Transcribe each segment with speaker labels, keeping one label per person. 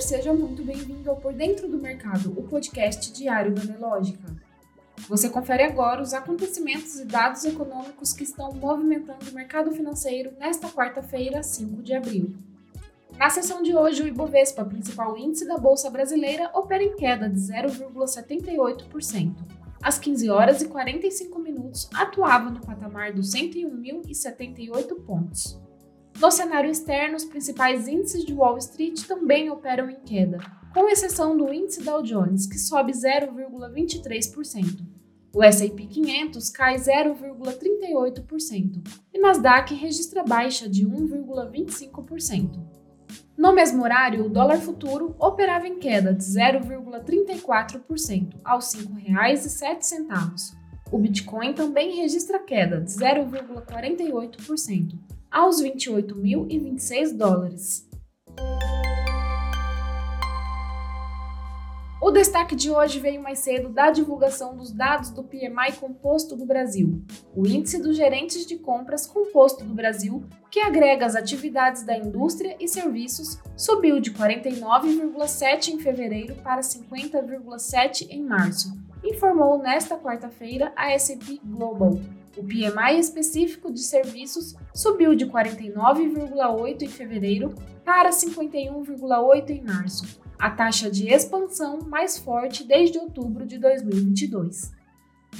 Speaker 1: seja muito bem-vindo ao Por Dentro do Mercado, o podcast diário da Nelógica. Você confere agora os acontecimentos e dados econômicos que estão movimentando o mercado financeiro nesta quarta-feira, 5 de abril. Na sessão de hoje, o Ibovespa, principal índice da Bolsa Brasileira, opera em queda de 0,78%. Às 15 horas e 45 minutos, atuava no patamar dos 101.078 pontos. No cenário externo, os principais índices de Wall Street também operam em queda, com exceção do índice Dow Jones, que sobe 0,23%. O S&P 500 cai 0,38% e Nasdaq registra baixa de 1,25%. No mesmo horário, o dólar futuro operava em queda de 0,34% aos R$ 5,07. O Bitcoin também registra queda de 0,48% aos 28.026 dólares. O destaque de hoje veio mais cedo da divulgação dos dados do PMI Composto do Brasil, o índice dos gerentes de compras composto do Brasil, que agrega as atividades da indústria e serviços, subiu de 49,7 em fevereiro para 50,7 em março, informou nesta quarta-feira a S&P Global, o PMI específico de serviços subiu de 49,8 em fevereiro para 51,8 em março, a taxa de expansão mais forte desde outubro de 2022.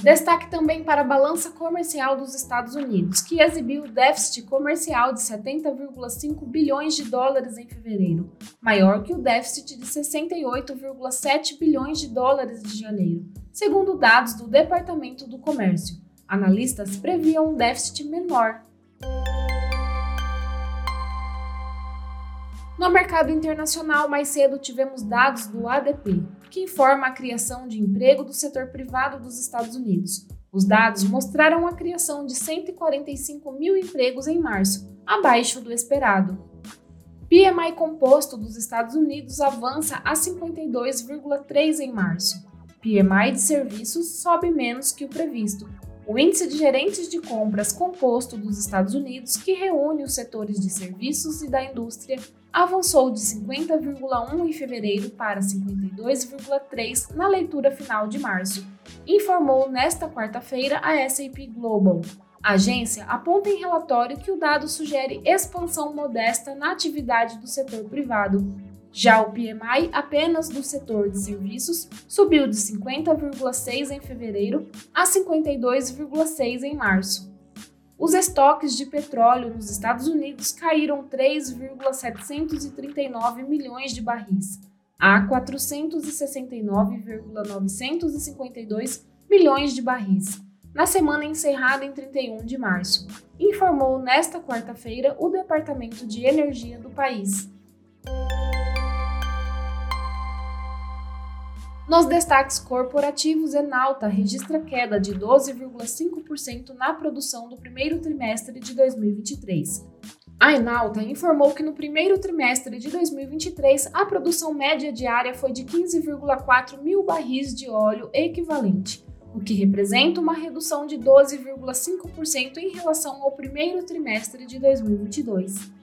Speaker 1: Destaque também para a balança comercial dos Estados Unidos, que exibiu déficit comercial de 70,5 bilhões de dólares em fevereiro, maior que o déficit de 68,7 bilhões de dólares de janeiro, segundo dados do Departamento do Comércio Analistas previam um déficit menor. No mercado internacional, mais cedo tivemos dados do ADP, que informa a criação de emprego do setor privado dos Estados Unidos. Os dados mostraram a criação de 145 mil empregos em março, abaixo do esperado. PMI composto dos Estados Unidos avança a 52,3 em março. PMI de serviços sobe menos que o previsto, o Índice de Gerentes de Compras Composto dos Estados Unidos, que reúne os setores de serviços e da indústria, avançou de 50,1 em fevereiro para 52,3 na leitura final de março, informou nesta quarta-feira a S&P Global. A agência aponta em relatório que o dado sugere expansão modesta na atividade do setor privado, já o PMI, apenas do setor de serviços, subiu de 50,6 em fevereiro a 52,6 em março. Os estoques de petróleo nos Estados Unidos caíram 3,739 milhões de barris a 469,952 milhões de barris na semana encerrada em 31 de março, informou nesta quarta-feira o Departamento de Energia do país. Nos destaques corporativos, Enalta registra queda de 12,5% na produção do primeiro trimestre de 2023. A Enalta informou que no primeiro trimestre de 2023 a produção média diária foi de 15,4 mil barris de óleo equivalente, o que representa uma redução de 12,5% em relação ao primeiro trimestre de 2022.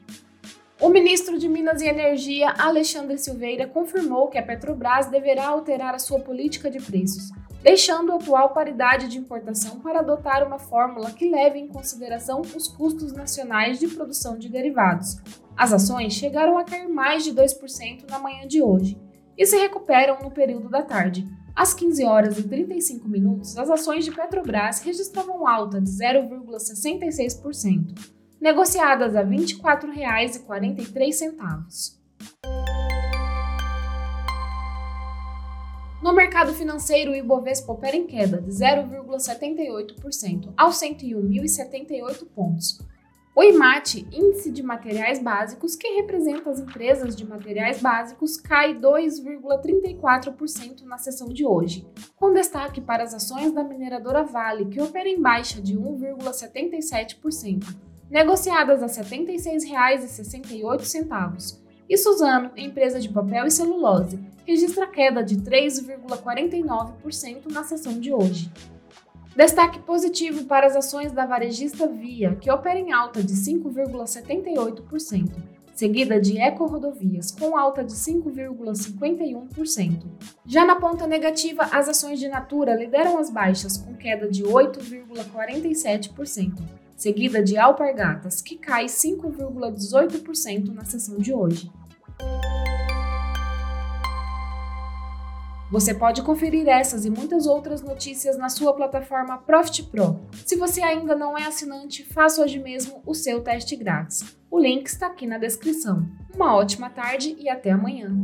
Speaker 1: O ministro de Minas e Energia, Alexandre Silveira, confirmou que a Petrobras deverá alterar a sua política de preços, deixando a atual paridade de importação para adotar uma fórmula que leve em consideração os custos nacionais de produção de derivados. As ações chegaram a cair mais de 2% na manhã de hoje e se recuperam no período da tarde. Às 15 horas e 35 minutos, as ações de Petrobras registravam alta de 0,66% negociadas a R$ 24,43. No mercado financeiro, o Ibovespa opera em queda de 0,78% aos 101.078 pontos. O IMAT, Índice de Materiais Básicos, que representa as empresas de materiais básicos, cai 2,34% na sessão de hoje, com destaque para as ações da mineradora Vale, que opera em baixa de 1,77%, negociadas a R$ 76,68. E Suzano, empresa de papel e celulose, registra queda de 3,49% na sessão de hoje. Destaque positivo para as ações da varejista Via, que opera em alta de 5,78%. seguida de Eco Rodovias, com alta de 5,51%. Já na ponta negativa, as ações de Natura lideram as baixas, com queda de 8,47%, seguida de Alpargatas, que cai 5,18% na sessão de hoje. Você pode conferir essas e muitas outras notícias na sua plataforma Profit Pro. Se você ainda não é assinante, faça hoje mesmo o seu teste grátis. O link está aqui na descrição. Uma ótima tarde e até amanhã.